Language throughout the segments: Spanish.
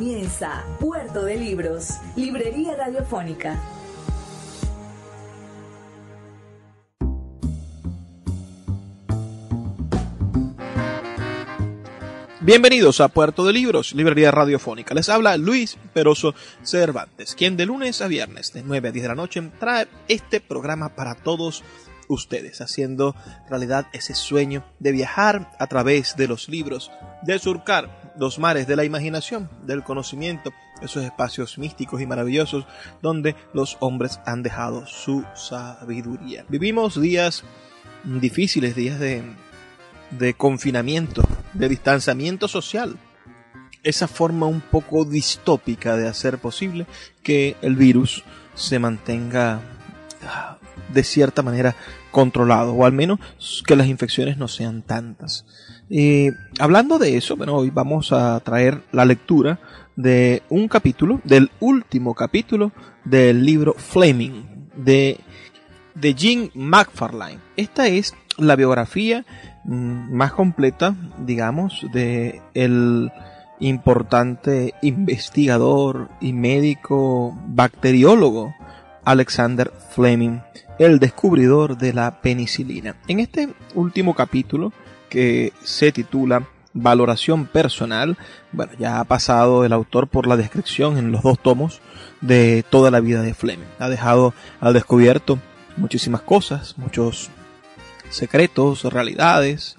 Comienza Puerto de Libros, Librería Radiofónica. Bienvenidos a Puerto de Libros, Librería Radiofónica. Les habla Luis Peroso Cervantes, quien de lunes a viernes de 9 a 10 de la noche trae este programa para todos ustedes, haciendo realidad ese sueño de viajar a través de los libros, de surcar los mares de la imaginación, del conocimiento, esos espacios místicos y maravillosos donde los hombres han dejado su sabiduría. Vivimos días difíciles, días de, de confinamiento, de distanciamiento social. Esa forma un poco distópica de hacer posible que el virus se mantenga ah, de cierta manera controlado, o al menos que las infecciones no sean tantas. Y hablando de eso, bueno, hoy vamos a traer la lectura de un capítulo, del último capítulo del libro Flaming de, de Jean McFarlane. Esta es la biografía mm, más completa, digamos, de el importante investigador y médico bacteriólogo Alexander Fleming, el descubridor de la penicilina. En este último capítulo, que se titula Valoración personal, bueno, ya ha pasado el autor por la descripción en los dos tomos de toda la vida de Fleming. Ha dejado al descubierto muchísimas cosas, muchos secretos, realidades,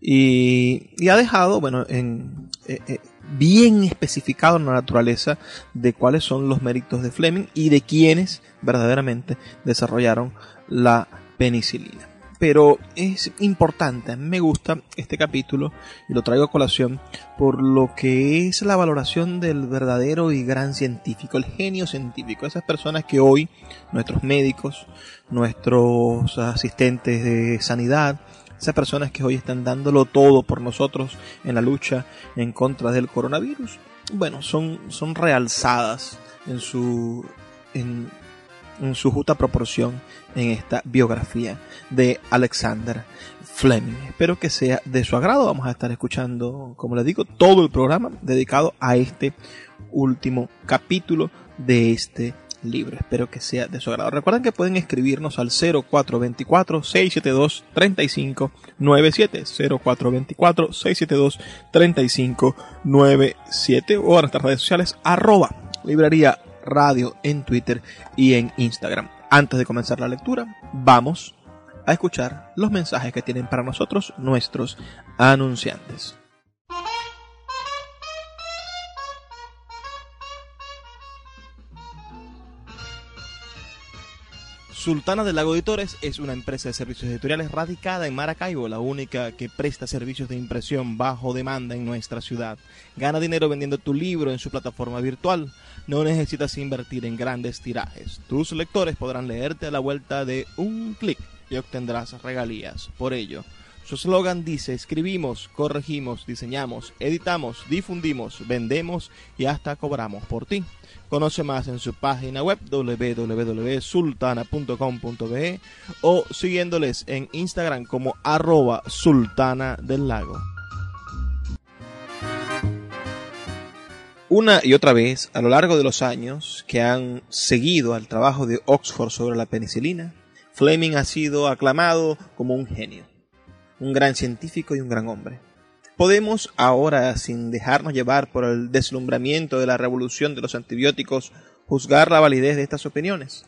y, ha dejado, bueno, en, eh, eh, bien especificado en la naturaleza de cuáles son los méritos de Fleming y de quienes verdaderamente desarrollaron la penicilina. Pero es importante, me gusta este capítulo y lo traigo a colación por lo que es la valoración del verdadero y gran científico, el genio científico, esas personas que hoy nuestros médicos, nuestros asistentes de sanidad, esas personas que hoy están dándolo todo por nosotros en la lucha en contra del coronavirus, bueno, son, son realzadas en su, en, en su justa proporción en esta biografía de Alexander Fleming. Espero que sea de su agrado. Vamos a estar escuchando, como les digo, todo el programa dedicado a este último capítulo de este libro. Espero que sea de su agrado. Recuerden que pueden escribirnos al 0424-672-3597. 0424-672-3597 o a nuestras redes sociales arroba librería radio en Twitter y en Instagram. Antes de comenzar la lectura, vamos a escuchar los mensajes que tienen para nosotros nuestros anunciantes. Sultana del Lago Editores es una empresa de servicios editoriales radicada en Maracaibo, la única que presta servicios de impresión bajo demanda en nuestra ciudad. Gana dinero vendiendo tu libro en su plataforma virtual. No necesitas invertir en grandes tirajes. Tus lectores podrán leerte a la vuelta de un clic y obtendrás regalías. Por ello, su eslogan dice, escribimos, corregimos, diseñamos, editamos, difundimos, vendemos y hasta cobramos por ti. Conoce más en su página web www.sultana.com.be o siguiéndoles en Instagram como arroba sultana del lago. Una y otra vez, a lo largo de los años que han seguido al trabajo de Oxford sobre la penicilina, Fleming ha sido aclamado como un genio, un gran científico y un gran hombre. Podemos ahora, sin dejarnos llevar por el deslumbramiento de la revolución de los antibióticos, juzgar la validez de estas opiniones.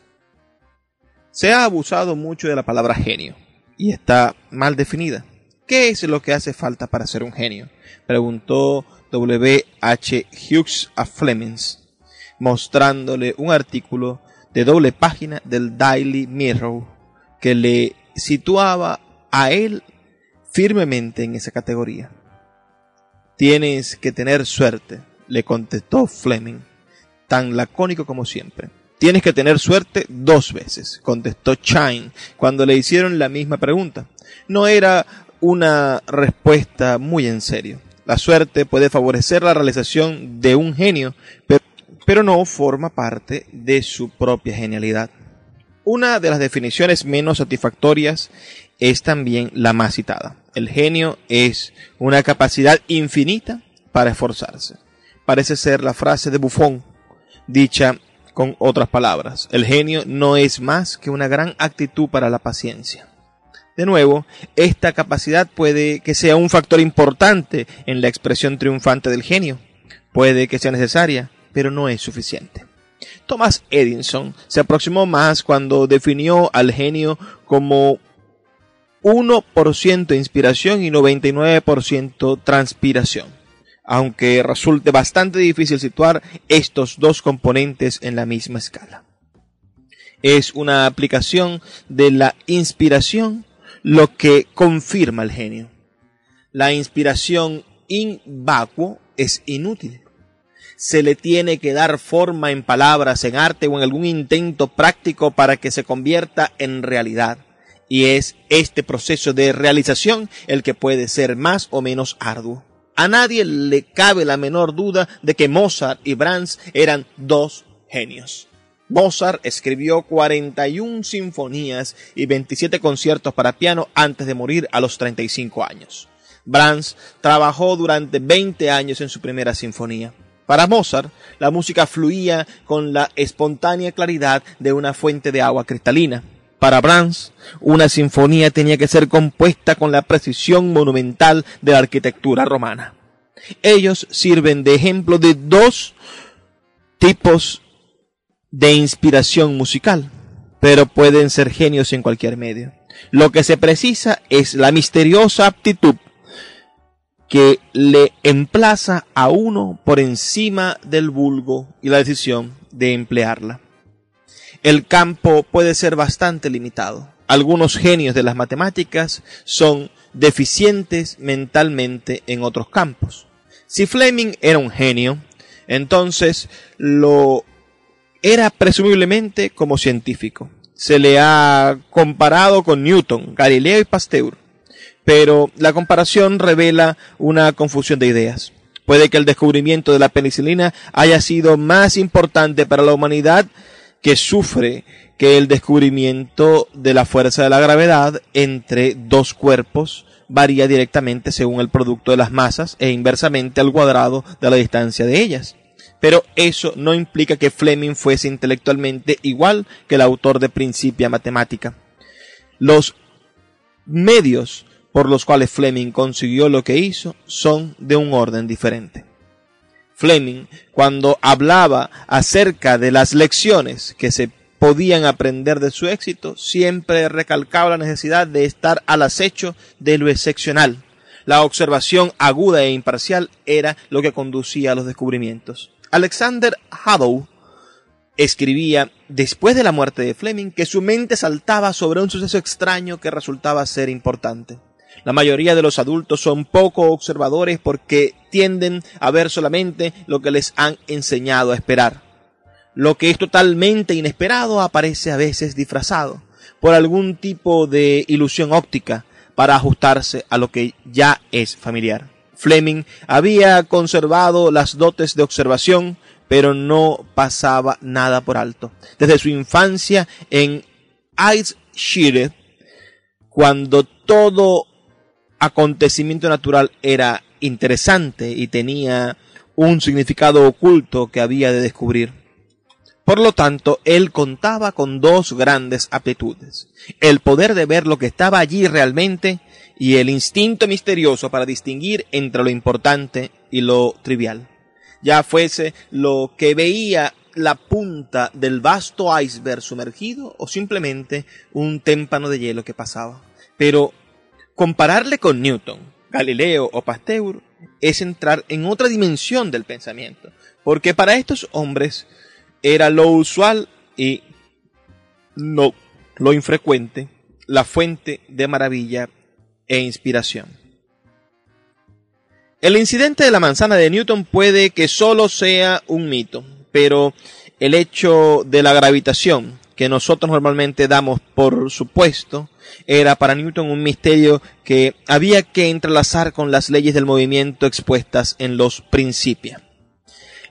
Se ha abusado mucho de la palabra genio, y está mal definida. ¿Qué es lo que hace falta para ser un genio? Preguntó W. H. Hughes a Flemings, mostrándole un artículo de doble página del Daily Mirror que le situaba a él firmemente en esa categoría. Tienes que tener suerte, le contestó Fleming. tan lacónico como siempre. Tienes que tener suerte dos veces, contestó Chine cuando le hicieron la misma pregunta. No era una respuesta muy en serio. La suerte puede favorecer la realización de un genio, pero no forma parte de su propia genialidad. Una de las definiciones menos satisfactorias es también la más citada. El genio es una capacidad infinita para esforzarse. Parece ser la frase de Buffon, dicha con otras palabras. El genio no es más que una gran actitud para la paciencia. De nuevo, esta capacidad puede que sea un factor importante en la expresión triunfante del genio. Puede que sea necesaria, pero no es suficiente. Thomas Edison se aproximó más cuando definió al genio como 1% inspiración y 99% transpiración, aunque resulte bastante difícil situar estos dos componentes en la misma escala. Es una aplicación de la inspiración lo que confirma el genio. La inspiración invacuo es inútil. Se le tiene que dar forma en palabras, en arte o en algún intento práctico para que se convierta en realidad. Y es este proceso de realización el que puede ser más o menos arduo. A nadie le cabe la menor duda de que Mozart y Brahms eran dos genios. Mozart escribió 41 sinfonías y 27 conciertos para piano antes de morir a los 35 años. Brahms trabajó durante 20 años en su primera sinfonía. Para Mozart, la música fluía con la espontánea claridad de una fuente de agua cristalina. Para Brahms, una sinfonía tenía que ser compuesta con la precisión monumental de la arquitectura romana. Ellos sirven de ejemplo de dos tipos de inspiración musical, pero pueden ser genios en cualquier medio. Lo que se precisa es la misteriosa aptitud que le emplaza a uno por encima del vulgo y la decisión de emplearla. El campo puede ser bastante limitado. Algunos genios de las matemáticas son deficientes mentalmente en otros campos. Si Fleming era un genio, entonces lo era presumiblemente como científico. Se le ha comparado con Newton, Galileo y Pasteur, pero la comparación revela una confusión de ideas. Puede que el descubrimiento de la penicilina haya sido más importante para la humanidad que sufre que el descubrimiento de la fuerza de la gravedad entre dos cuerpos varía directamente según el producto de las masas e inversamente al cuadrado de la distancia de ellas pero eso no implica que Fleming fuese intelectualmente igual que el autor de Principia Matemática. Los medios por los cuales Fleming consiguió lo que hizo son de un orden diferente. Fleming, cuando hablaba acerca de las lecciones que se podían aprender de su éxito, siempre recalcaba la necesidad de estar al acecho de lo excepcional. La observación aguda e imparcial era lo que conducía a los descubrimientos. Alexander Haddow escribía después de la muerte de Fleming que su mente saltaba sobre un suceso extraño que resultaba ser importante. La mayoría de los adultos son poco observadores porque tienden a ver solamente lo que les han enseñado a esperar. Lo que es totalmente inesperado aparece a veces disfrazado por algún tipo de ilusión óptica para ajustarse a lo que ya es familiar. Fleming había conservado las dotes de observación, pero no pasaba nada por alto. Desde su infancia en Shire, cuando todo acontecimiento natural era interesante y tenía un significado oculto que había de descubrir. Por lo tanto, él contaba con dos grandes aptitudes. El poder de ver lo que estaba allí realmente y el instinto misterioso para distinguir entre lo importante y lo trivial. Ya fuese lo que veía la punta del vasto iceberg sumergido o simplemente un témpano de hielo que pasaba. Pero compararle con Newton, Galileo o Pasteur es entrar en otra dimensión del pensamiento, porque para estos hombres era lo usual y no lo infrecuente la fuente de maravilla e inspiración. El incidente de la manzana de Newton puede que solo sea un mito, pero el hecho de la gravitación, que nosotros normalmente damos por supuesto, era para Newton un misterio que había que entrelazar con las leyes del movimiento expuestas en los principios.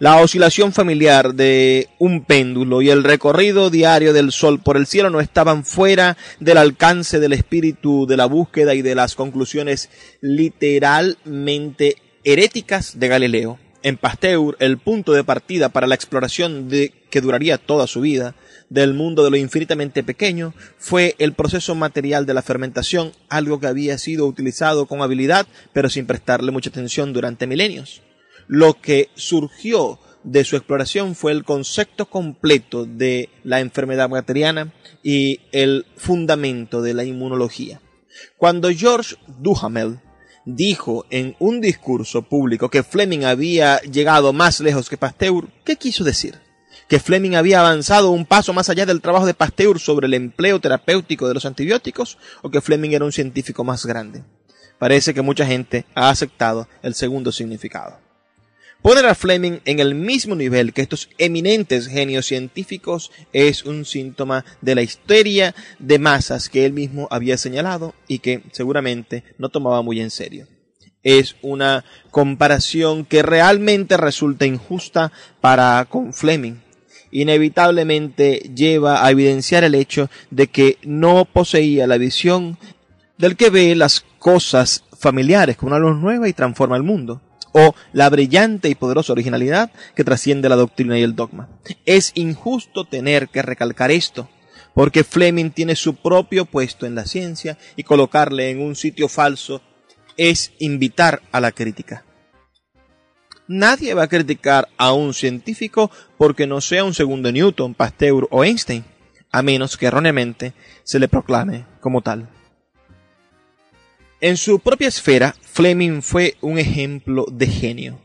La oscilación familiar de un péndulo y el recorrido diario del Sol por el cielo no estaban fuera del alcance del espíritu de la búsqueda y de las conclusiones literalmente heréticas de Galileo. En Pasteur, el punto de partida para la exploración de que duraría toda su vida del mundo de lo infinitamente pequeño fue el proceso material de la fermentación, algo que había sido utilizado con habilidad, pero sin prestarle mucha atención durante milenios. Lo que surgió de su exploración fue el concepto completo de la enfermedad bacteriana y el fundamento de la inmunología. Cuando George Duhamel dijo en un discurso público que Fleming había llegado más lejos que Pasteur, ¿qué quiso decir? que Fleming había avanzado un paso más allá del trabajo de Pasteur sobre el empleo terapéutico de los antibióticos o que Fleming era un científico más grande. Parece que mucha gente ha aceptado el segundo significado. Poner a Fleming en el mismo nivel que estos eminentes genios científicos es un síntoma de la histeria de masas que él mismo había señalado y que seguramente no tomaba muy en serio. Es una comparación que realmente resulta injusta para con Fleming. Inevitablemente lleva a evidenciar el hecho de que no poseía la visión del que ve las cosas familiares como una luz nueva y transforma el mundo o la brillante y poderosa originalidad que trasciende la doctrina y el dogma. Es injusto tener que recalcar esto, porque Fleming tiene su propio puesto en la ciencia y colocarle en un sitio falso es invitar a la crítica. Nadie va a criticar a un científico porque no sea un segundo Newton, Pasteur o Einstein, a menos que erróneamente se le proclame como tal. En su propia esfera, Fleming fue un ejemplo de genio.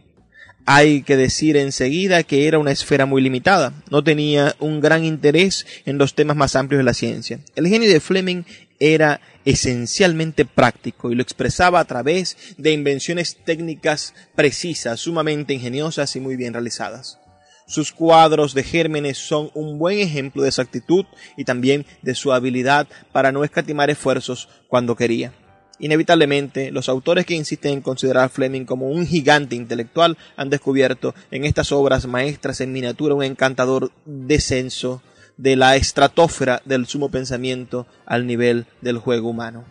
Hay que decir enseguida que era una esfera muy limitada, no tenía un gran interés en los temas más amplios de la ciencia. El genio de Fleming era esencialmente práctico y lo expresaba a través de invenciones técnicas precisas, sumamente ingeniosas y muy bien realizadas. Sus cuadros de gérmenes son un buen ejemplo de exactitud y también de su habilidad para no escatimar esfuerzos cuando quería. Inevitablemente, los autores que insisten en considerar a Fleming como un gigante intelectual han descubierto en estas obras maestras en miniatura un encantador descenso de la estratosfera del sumo pensamiento al nivel del juego humano.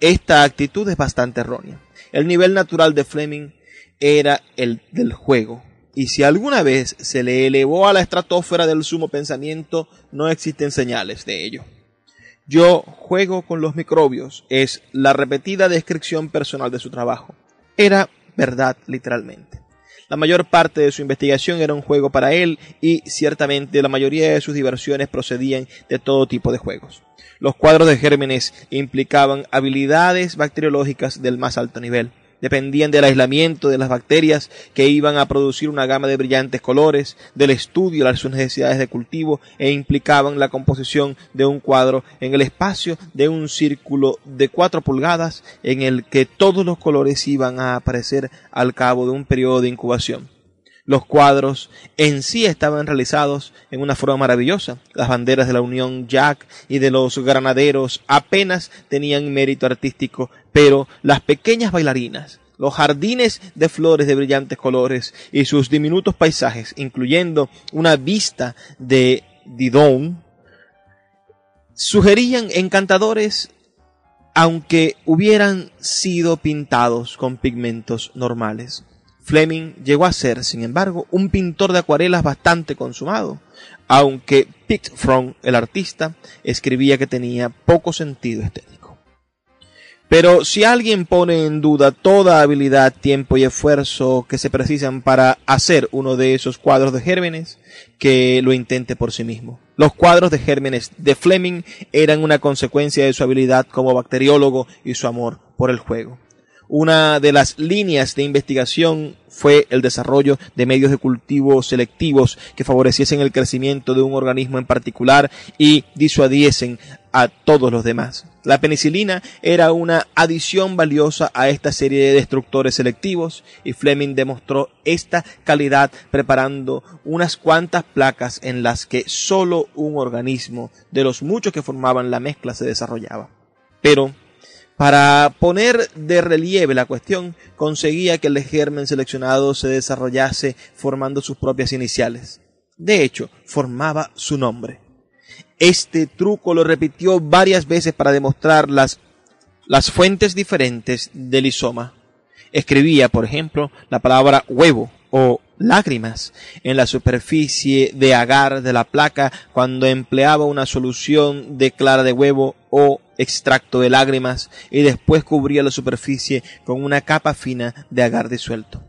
Esta actitud es bastante errónea. El nivel natural de Fleming era el del juego, y si alguna vez se le elevó a la estratosfera del sumo pensamiento, no existen señales de ello. Yo juego con los microbios es la repetida descripción personal de su trabajo. Era verdad literalmente. La mayor parte de su investigación era un juego para él y ciertamente la mayoría de sus diversiones procedían de todo tipo de juegos. Los cuadros de gérmenes implicaban habilidades bacteriológicas del más alto nivel dependían del aislamiento de las bacterias que iban a producir una gama de brillantes colores, del estudio de sus necesidades de cultivo e implicaban la composición de un cuadro en el espacio de un círculo de cuatro pulgadas en el que todos los colores iban a aparecer al cabo de un periodo de incubación. Los cuadros en sí estaban realizados en una forma maravillosa. Las banderas de la Unión Jack y de los granaderos apenas tenían mérito artístico, pero las pequeñas bailarinas, los jardines de flores de brillantes colores y sus diminutos paisajes, incluyendo una vista de Didon, sugerían encantadores aunque hubieran sido pintados con pigmentos normales. Fleming llegó a ser, sin embargo, un pintor de acuarelas bastante consumado, aunque From, el artista, escribía que tenía poco sentido estético. Pero si alguien pone en duda toda habilidad, tiempo y esfuerzo que se precisan para hacer uno de esos cuadros de gérmenes, que lo intente por sí mismo. Los cuadros de gérmenes de Fleming eran una consecuencia de su habilidad como bacteriólogo y su amor por el juego. Una de las líneas de investigación fue el desarrollo de medios de cultivo selectivos que favoreciesen el crecimiento de un organismo en particular y disuadiesen a todos los demás. La penicilina era una adición valiosa a esta serie de destructores selectivos y Fleming demostró esta calidad preparando unas cuantas placas en las que solo un organismo de los muchos que formaban la mezcla se desarrollaba. Pero para poner de relieve la cuestión, conseguía que el germen seleccionado se desarrollase formando sus propias iniciales. De hecho, formaba su nombre. Este truco lo repitió varias veces para demostrar las, las fuentes diferentes del isoma. Escribía, por ejemplo, la palabra huevo o lágrimas en la superficie de agar de la placa cuando empleaba una solución de clara de huevo o extracto de lágrimas y después cubría la superficie con una capa fina de agar disuelto.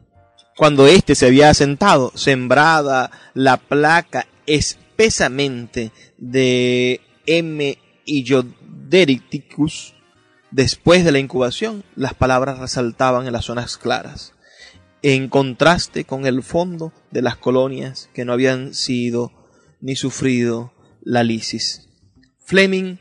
Cuando éste se había asentado, sembrada la placa espesamente de M. illoderiticus, después de la incubación, las palabras resaltaban en las zonas claras en contraste con el fondo de las colonias que no habían sido ni sufrido la lisis. Fleming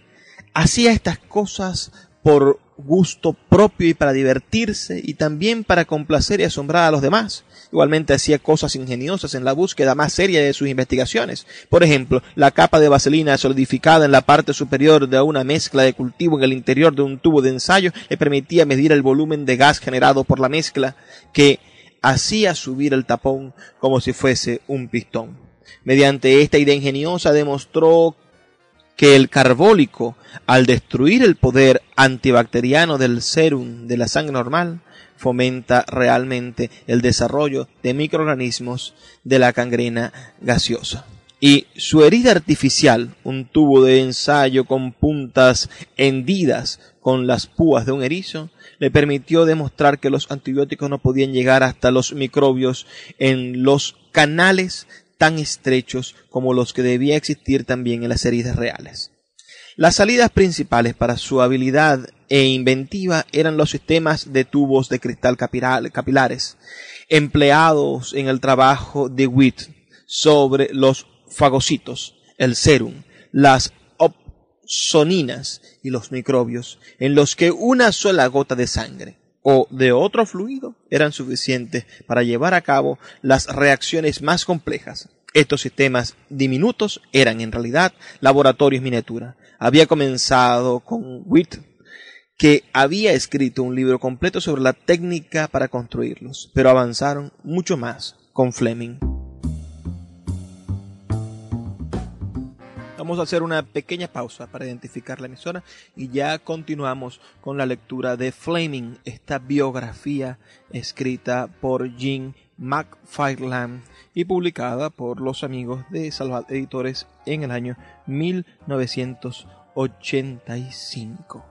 hacía estas cosas por gusto propio y para divertirse y también para complacer y asombrar a los demás. Igualmente hacía cosas ingeniosas en la búsqueda más seria de sus investigaciones. Por ejemplo, la capa de vaselina solidificada en la parte superior de una mezcla de cultivo en el interior de un tubo de ensayo le permitía medir el volumen de gas generado por la mezcla que hacía subir el tapón como si fuese un pistón. Mediante esta idea ingeniosa demostró que el carbólico, al destruir el poder antibacteriano del serum de la sangre normal, fomenta realmente el desarrollo de microorganismos de la gangrena gaseosa. Y su herida artificial, un tubo de ensayo con puntas hendidas con las púas de un erizo, le permitió demostrar que los antibióticos no podían llegar hasta los microbios en los canales tan estrechos como los que debía existir también en las heridas reales. Las salidas principales para su habilidad e inventiva eran los sistemas de tubos de cristal capilares, empleados en el trabajo de Witt sobre los fagocitos, el serum, las opsoninas y los microbios, en los que una sola gota de sangre o de otro fluido eran suficientes para llevar a cabo las reacciones más complejas. Estos sistemas diminutos eran en realidad laboratorios miniatura. Había comenzado con Witt, que había escrito un libro completo sobre la técnica para construirlos, pero avanzaron mucho más con Fleming. Vamos a hacer una pequeña pausa para identificar la emisora y ya continuamos con la lectura de Flaming, esta biografía escrita por Jean McFarland y publicada por los amigos de Salvat Editores en el año 1985.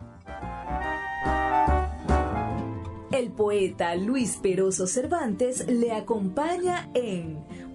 El poeta Luis Peroso Cervantes le acompaña en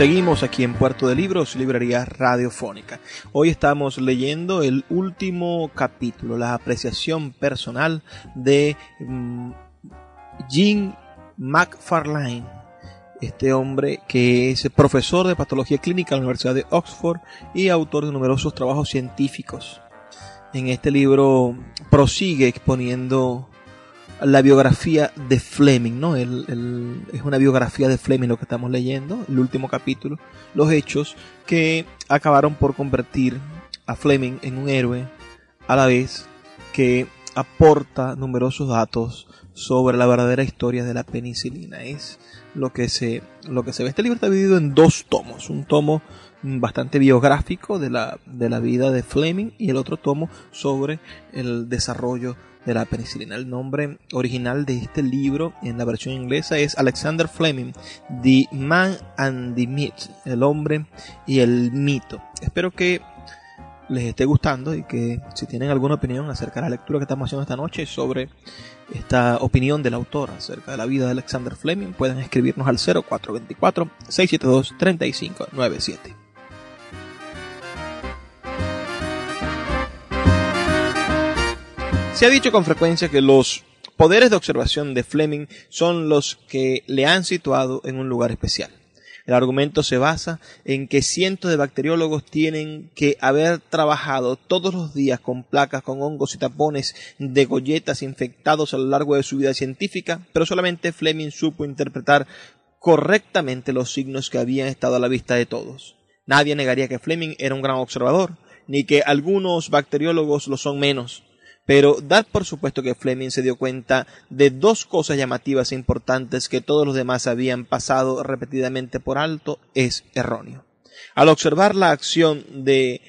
Seguimos aquí en Puerto de Libros, librería radiofónica. Hoy estamos leyendo el último capítulo, la apreciación personal de mm, Jean McFarlane, este hombre que es profesor de patología clínica en la Universidad de Oxford y autor de numerosos trabajos científicos. En este libro prosigue exponiendo la biografía de Fleming, ¿no? es una biografía de Fleming lo que estamos leyendo, el último capítulo, los hechos que acabaron por convertir a Fleming en un héroe a la vez que aporta numerosos datos sobre la verdadera historia de la penicilina. Es lo que se, lo que se ve. Este libro está dividido en dos tomos. Un tomo bastante biográfico de la, de la vida de Fleming y el otro tomo sobre el desarrollo de la penicilina. El nombre original de este libro en la versión inglesa es Alexander Fleming, The Man and the Myth, el hombre y el mito. Espero que les esté gustando y que si tienen alguna opinión acerca de la lectura que estamos haciendo esta noche sobre esta opinión del autor acerca de la vida de Alexander Fleming, pueden escribirnos al 0424-672-3597. Se ha dicho con frecuencia que los poderes de observación de Fleming son los que le han situado en un lugar especial. El argumento se basa en que cientos de bacteriólogos tienen que haber trabajado todos los días con placas, con hongos y tapones de golletas infectados a lo largo de su vida científica, pero solamente Fleming supo interpretar correctamente los signos que habían estado a la vista de todos. Nadie negaría que Fleming era un gran observador, ni que algunos bacteriólogos lo son menos. Pero dad por supuesto que Fleming se dio cuenta de dos cosas llamativas e importantes que todos los demás habían pasado repetidamente por alto es erróneo. Al observar la acción de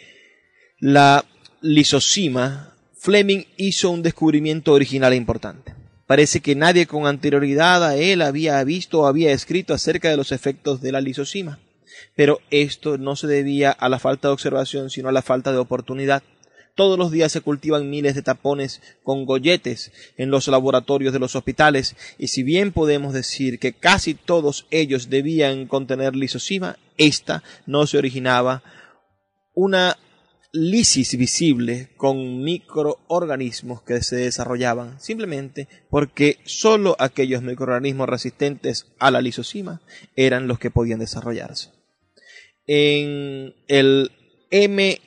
la lisocima, Fleming hizo un descubrimiento original e importante. Parece que nadie con anterioridad a él había visto o había escrito acerca de los efectos de la lisocima. Pero esto no se debía a la falta de observación, sino a la falta de oportunidad. Todos los días se cultivan miles de tapones con golletes en los laboratorios de los hospitales y si bien podemos decir que casi todos ellos debían contener lisosima, esta no se originaba una lisis visible con microorganismos que se desarrollaban simplemente porque sólo aquellos microorganismos resistentes a la lisosima eran los que podían desarrollarse. En el M.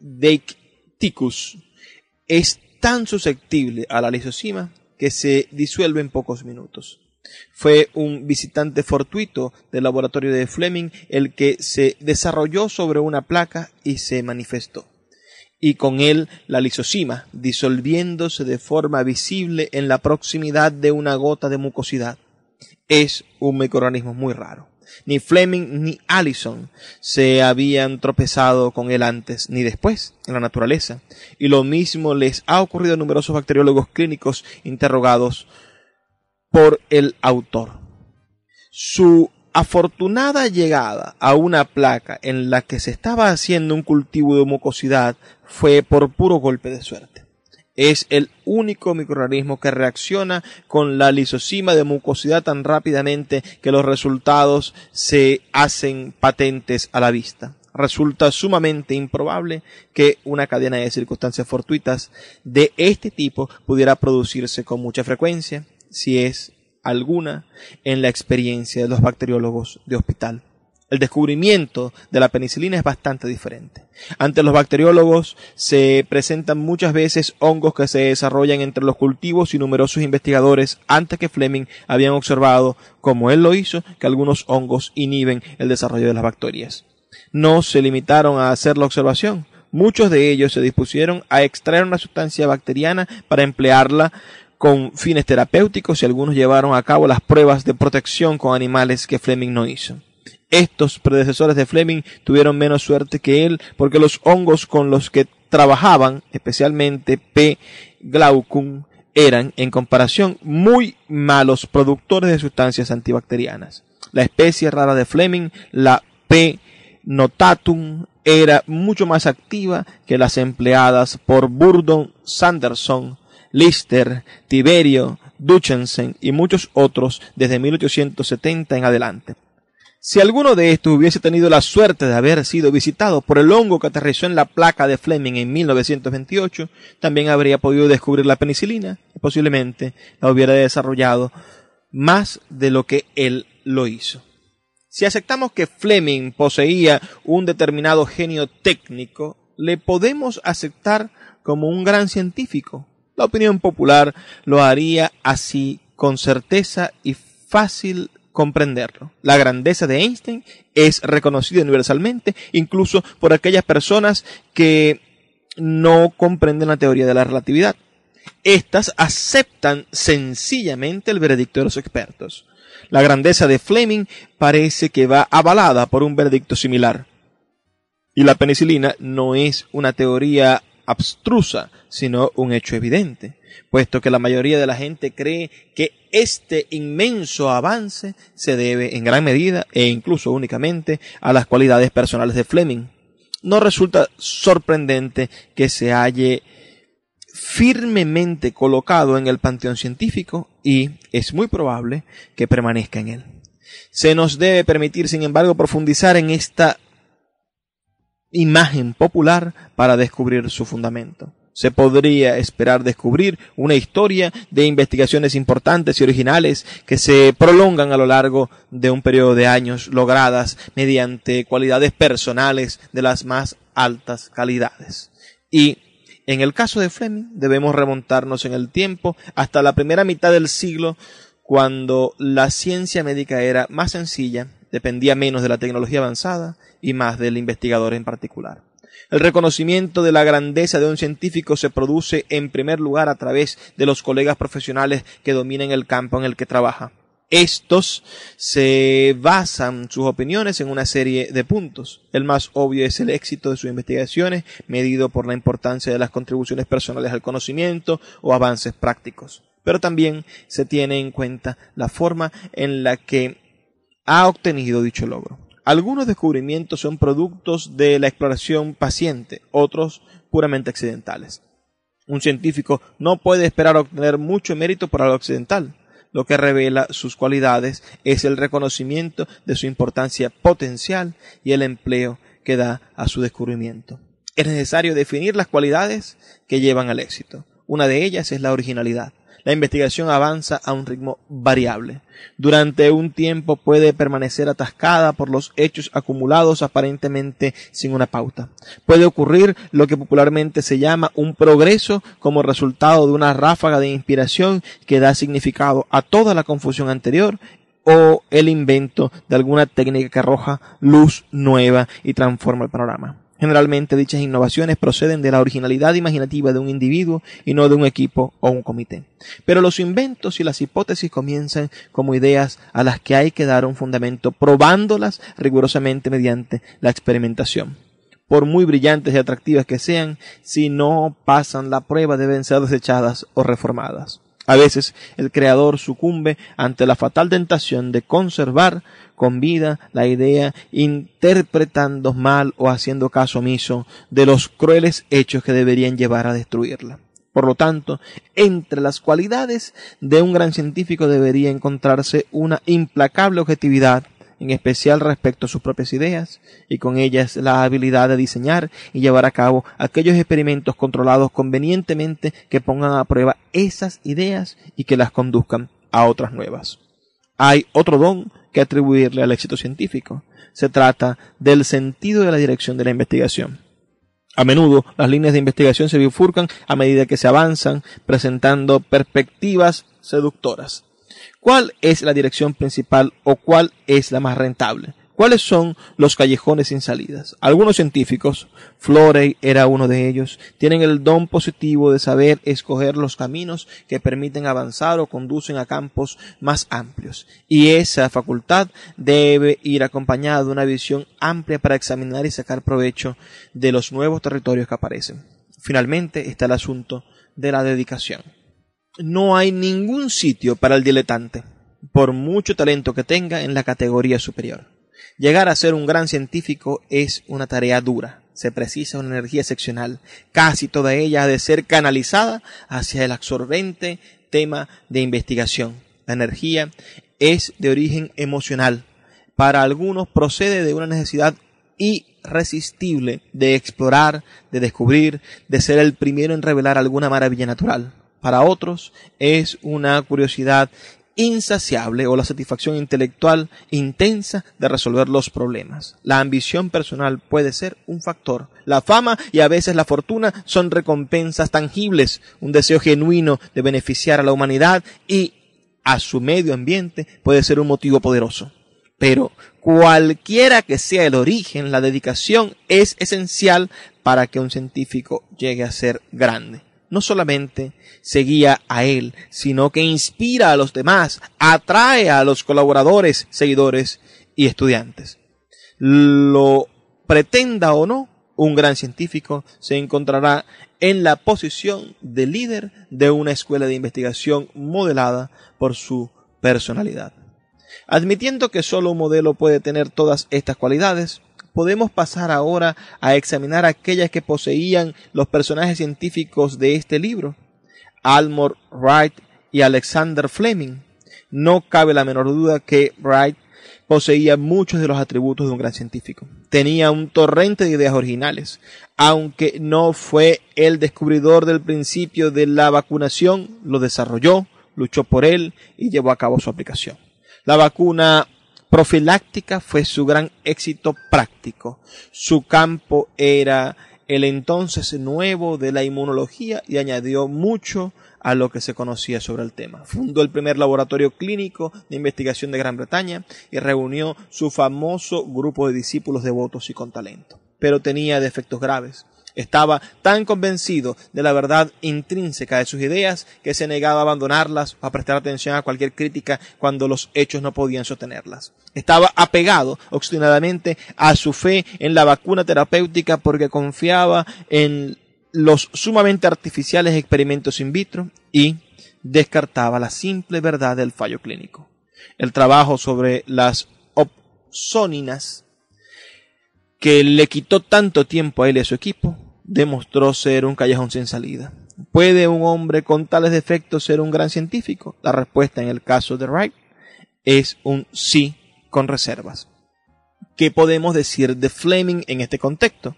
Deicticus es tan susceptible a la lisocima que se disuelve en pocos minutos. Fue un visitante fortuito del laboratorio de Fleming el que se desarrolló sobre una placa y se manifestó. Y con él la lisocima, disolviéndose de forma visible en la proximidad de una gota de mucosidad. Es un microorganismo muy raro. Ni Fleming ni Allison se habían tropezado con él antes ni después en la naturaleza, y lo mismo les ha ocurrido a numerosos bacteriólogos clínicos interrogados por el autor. Su afortunada llegada a una placa en la que se estaba haciendo un cultivo de mucosidad fue por puro golpe de suerte es el único microorganismo que reacciona con la lisocima de mucosidad tan rápidamente que los resultados se hacen patentes a la vista. Resulta sumamente improbable que una cadena de circunstancias fortuitas de este tipo pudiera producirse con mucha frecuencia, si es alguna, en la experiencia de los bacteriólogos de hospital. El descubrimiento de la penicilina es bastante diferente. Ante los bacteriólogos se presentan muchas veces hongos que se desarrollan entre los cultivos y numerosos investigadores antes que Fleming habían observado, como él lo hizo, que algunos hongos inhiben el desarrollo de las bacterias. No se limitaron a hacer la observación. Muchos de ellos se dispusieron a extraer una sustancia bacteriana para emplearla con fines terapéuticos y algunos llevaron a cabo las pruebas de protección con animales que Fleming no hizo. Estos predecesores de Fleming tuvieron menos suerte que él porque los hongos con los que trabajaban, especialmente P. glaucum, eran, en comparación, muy malos productores de sustancias antibacterianas. La especie rara de Fleming, la P. notatum, era mucho más activa que las empleadas por Burdon, Sanderson, Lister, Tiberio, Duchensen y muchos otros desde 1870 en adelante. Si alguno de estos hubiese tenido la suerte de haber sido visitado por el hongo que aterrizó en la placa de Fleming en 1928, también habría podido descubrir la penicilina y posiblemente la hubiera desarrollado más de lo que él lo hizo. Si aceptamos que Fleming poseía un determinado genio técnico, le podemos aceptar como un gran científico. La opinión popular lo haría así con certeza y fácil comprenderlo. La grandeza de Einstein es reconocida universalmente, incluso por aquellas personas que no comprenden la teoría de la relatividad. Estas aceptan sencillamente el veredicto de los expertos. La grandeza de Fleming parece que va avalada por un veredicto similar. Y la penicilina no es una teoría abstrusa, sino un hecho evidente, puesto que la mayoría de la gente cree que este inmenso avance se debe en gran medida e incluso únicamente a las cualidades personales de Fleming. No resulta sorprendente que se halle firmemente colocado en el panteón científico y es muy probable que permanezca en él. Se nos debe permitir, sin embargo, profundizar en esta imagen popular para descubrir su fundamento. Se podría esperar descubrir una historia de investigaciones importantes y originales que se prolongan a lo largo de un periodo de años logradas mediante cualidades personales de las más altas calidades. Y en el caso de Fleming debemos remontarnos en el tiempo hasta la primera mitad del siglo cuando la ciencia médica era más sencilla, dependía menos de la tecnología avanzada y más del investigador en particular. El reconocimiento de la grandeza de un científico se produce en primer lugar a través de los colegas profesionales que dominan el campo en el que trabaja. Estos se basan sus opiniones en una serie de puntos. El más obvio es el éxito de sus investigaciones, medido por la importancia de las contribuciones personales al conocimiento o avances prácticos. Pero también se tiene en cuenta la forma en la que ha obtenido dicho logro. Algunos descubrimientos son productos de la exploración paciente, otros puramente accidentales. Un científico no puede esperar obtener mucho mérito por algo accidental. Lo que revela sus cualidades es el reconocimiento de su importancia potencial y el empleo que da a su descubrimiento. Es necesario definir las cualidades que llevan al éxito. Una de ellas es la originalidad la investigación avanza a un ritmo variable. Durante un tiempo puede permanecer atascada por los hechos acumulados aparentemente sin una pauta. Puede ocurrir lo que popularmente se llama un progreso como resultado de una ráfaga de inspiración que da significado a toda la confusión anterior o el invento de alguna técnica que arroja luz nueva y transforma el panorama. Generalmente dichas innovaciones proceden de la originalidad imaginativa de un individuo y no de un equipo o un comité. Pero los inventos y las hipótesis comienzan como ideas a las que hay que dar un fundamento probándolas rigurosamente mediante la experimentación. Por muy brillantes y atractivas que sean, si no pasan la prueba deben ser desechadas o reformadas. A veces el creador sucumbe ante la fatal tentación de conservar con vida la idea, interpretando mal o haciendo caso omiso de los crueles hechos que deberían llevar a destruirla. Por lo tanto, entre las cualidades de un gran científico debería encontrarse una implacable objetividad, en especial respecto a sus propias ideas, y con ellas la habilidad de diseñar y llevar a cabo aquellos experimentos controlados convenientemente que pongan a prueba esas ideas y que las conduzcan a otras nuevas. Hay otro don que atribuirle al éxito científico. Se trata del sentido de la dirección de la investigación. A menudo las líneas de investigación se bifurcan a medida que se avanzan, presentando perspectivas seductoras. ¿Cuál es la dirección principal o cuál es la más rentable? ¿Cuáles son los callejones sin salidas? Algunos científicos, Florey era uno de ellos, tienen el don positivo de saber escoger los caminos que permiten avanzar o conducen a campos más amplios. Y esa facultad debe ir acompañada de una visión amplia para examinar y sacar provecho de los nuevos territorios que aparecen. Finalmente está el asunto de la dedicación. No hay ningún sitio para el diletante, por mucho talento que tenga en la categoría superior. Llegar a ser un gran científico es una tarea dura. Se precisa una energía excepcional. Casi toda ella ha de ser canalizada hacia el absorbente tema de investigación. La energía es de origen emocional. Para algunos procede de una necesidad irresistible de explorar, de descubrir, de ser el primero en revelar alguna maravilla natural. Para otros es una curiosidad insaciable o la satisfacción intelectual intensa de resolver los problemas. La ambición personal puede ser un factor. La fama y a veces la fortuna son recompensas tangibles, un deseo genuino de beneficiar a la humanidad y a su medio ambiente puede ser un motivo poderoso. Pero cualquiera que sea el origen, la dedicación es esencial para que un científico llegue a ser grande no solamente seguía a él, sino que inspira a los demás, atrae a los colaboradores, seguidores y estudiantes. Lo pretenda o no, un gran científico se encontrará en la posición de líder de una escuela de investigación modelada por su personalidad. Admitiendo que solo un modelo puede tener todas estas cualidades, podemos pasar ahora a examinar aquellas que poseían los personajes científicos de este libro. Almor Wright y Alexander Fleming. No cabe la menor duda que Wright poseía muchos de los atributos de un gran científico. Tenía un torrente de ideas originales. Aunque no fue el descubridor del principio de la vacunación, lo desarrolló, luchó por él y llevó a cabo su aplicación. La vacuna profiláctica fue su gran éxito práctico. Su campo era el entonces nuevo de la inmunología y añadió mucho a lo que se conocía sobre el tema. Fundó el primer laboratorio clínico de investigación de Gran Bretaña y reunió su famoso grupo de discípulos devotos y con talento. Pero tenía defectos graves. Estaba tan convencido de la verdad intrínseca de sus ideas que se negaba a abandonarlas o a prestar atención a cualquier crítica cuando los hechos no podían sostenerlas. Estaba apegado obstinadamente a su fe en la vacuna terapéutica porque confiaba en los sumamente artificiales experimentos in vitro y descartaba la simple verdad del fallo clínico. El trabajo sobre las opsóninas que le quitó tanto tiempo a él y a su equipo demostró ser un callejón sin salida. ¿Puede un hombre con tales defectos ser un gran científico? La respuesta en el caso de Wright es un sí con reservas. ¿Qué podemos decir de Fleming en este contexto?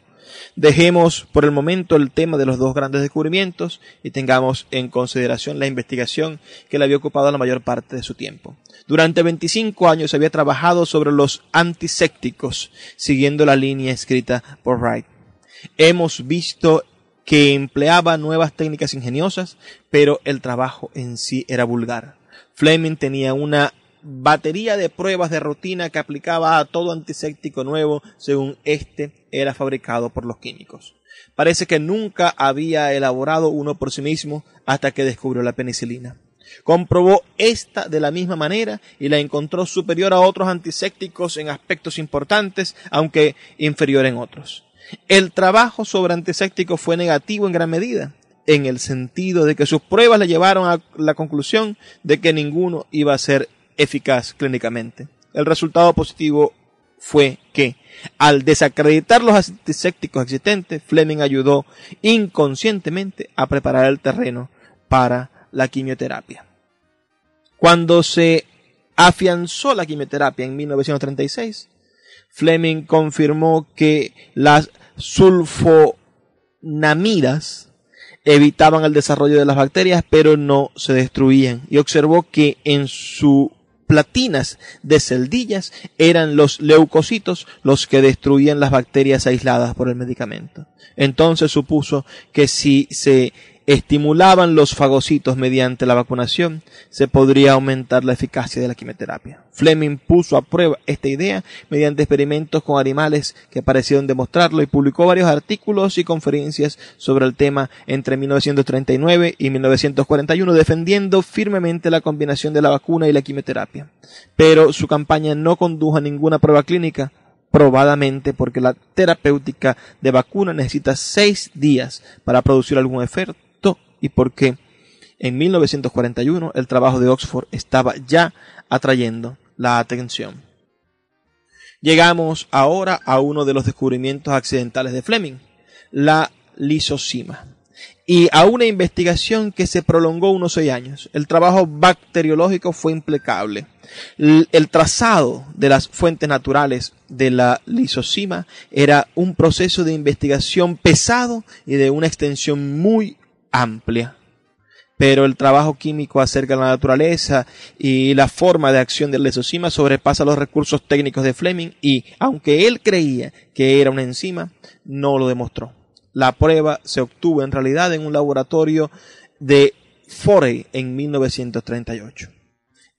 Dejemos por el momento el tema de los dos grandes descubrimientos y tengamos en consideración la investigación que le había ocupado la mayor parte de su tiempo. Durante 25 años había trabajado sobre los antisépticos, siguiendo la línea escrita por Wright. Hemos visto que empleaba nuevas técnicas ingeniosas, pero el trabajo en sí era vulgar. Fleming tenía una batería de pruebas de rutina que aplicaba a todo antiséptico nuevo según éste era fabricado por los químicos. Parece que nunca había elaborado uno por sí mismo hasta que descubrió la penicilina. Comprobó esta de la misma manera y la encontró superior a otros antisépticos en aspectos importantes, aunque inferior en otros. El trabajo sobre antisépticos fue negativo en gran medida, en el sentido de que sus pruebas le llevaron a la conclusión de que ninguno iba a ser eficaz clínicamente. El resultado positivo fue que, al desacreditar los antisépticos existentes, Fleming ayudó inconscientemente a preparar el terreno para la quimioterapia. Cuando se afianzó la quimioterapia en 1936, Fleming confirmó que las sulfonamidas evitaban el desarrollo de las bacterias, pero no se destruían, y observó que en su platinas de celdillas eran los leucocitos los que destruían las bacterias aisladas por el medicamento. Entonces supuso que si se estimulaban los fagocitos mediante la vacunación, se podría aumentar la eficacia de la quimioterapia. Fleming puso a prueba esta idea mediante experimentos con animales que parecieron demostrarlo y publicó varios artículos y conferencias sobre el tema entre 1939 y 1941 defendiendo firmemente la combinación de la vacuna y la quimioterapia. Pero su campaña no condujo a ninguna prueba clínica probadamente porque la terapéutica de vacuna necesita seis días para producir algún efecto y porque en 1941 el trabajo de Oxford estaba ya atrayendo la atención. Llegamos ahora a uno de los descubrimientos accidentales de Fleming, la lisosima, y a una investigación que se prolongó unos seis años. El trabajo bacteriológico fue impecable. El trazado de las fuentes naturales de la lisosima era un proceso de investigación pesado y de una extensión muy amplia, pero el trabajo químico acerca de la naturaleza y la forma de acción del lesocima sobrepasa los recursos técnicos de Fleming y, aunque él creía que era una enzima, no lo demostró. La prueba se obtuvo en realidad en un laboratorio de Forey en 1938.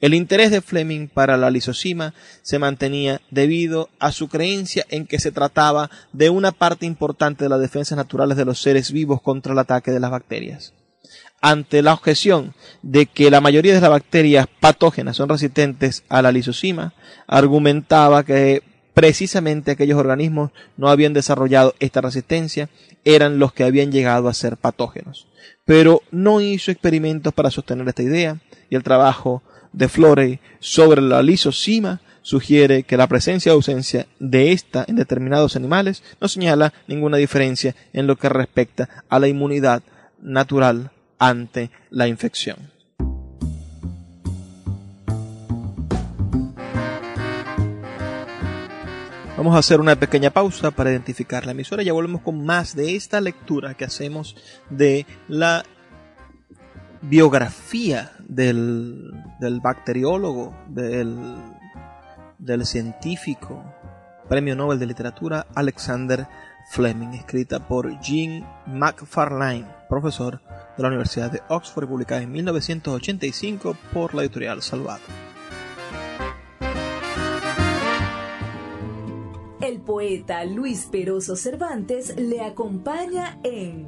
El interés de Fleming para la lisosima se mantenía debido a su creencia en que se trataba de una parte importante de las defensas naturales de los seres vivos contra el ataque de las bacterias. Ante la objeción de que la mayoría de las bacterias patógenas son resistentes a la lisosima, argumentaba que precisamente aquellos organismos no habían desarrollado esta resistencia eran los que habían llegado a ser patógenos. Pero no hizo experimentos para sostener esta idea y el trabajo de Florey sobre la lisocima sugiere que la presencia o ausencia de esta en determinados animales no señala ninguna diferencia en lo que respecta a la inmunidad natural ante la infección. Vamos a hacer una pequeña pausa para identificar la emisora. Ya volvemos con más de esta lectura que hacemos de la biografía del, bacteriólogo, del, del científico, premio Nobel de Literatura Alexander Fleming, escrita por Jean McFarlane, profesor de la Universidad de Oxford, publicada en 1985 por la editorial Salvador. El poeta Luis Peroso Cervantes le acompaña en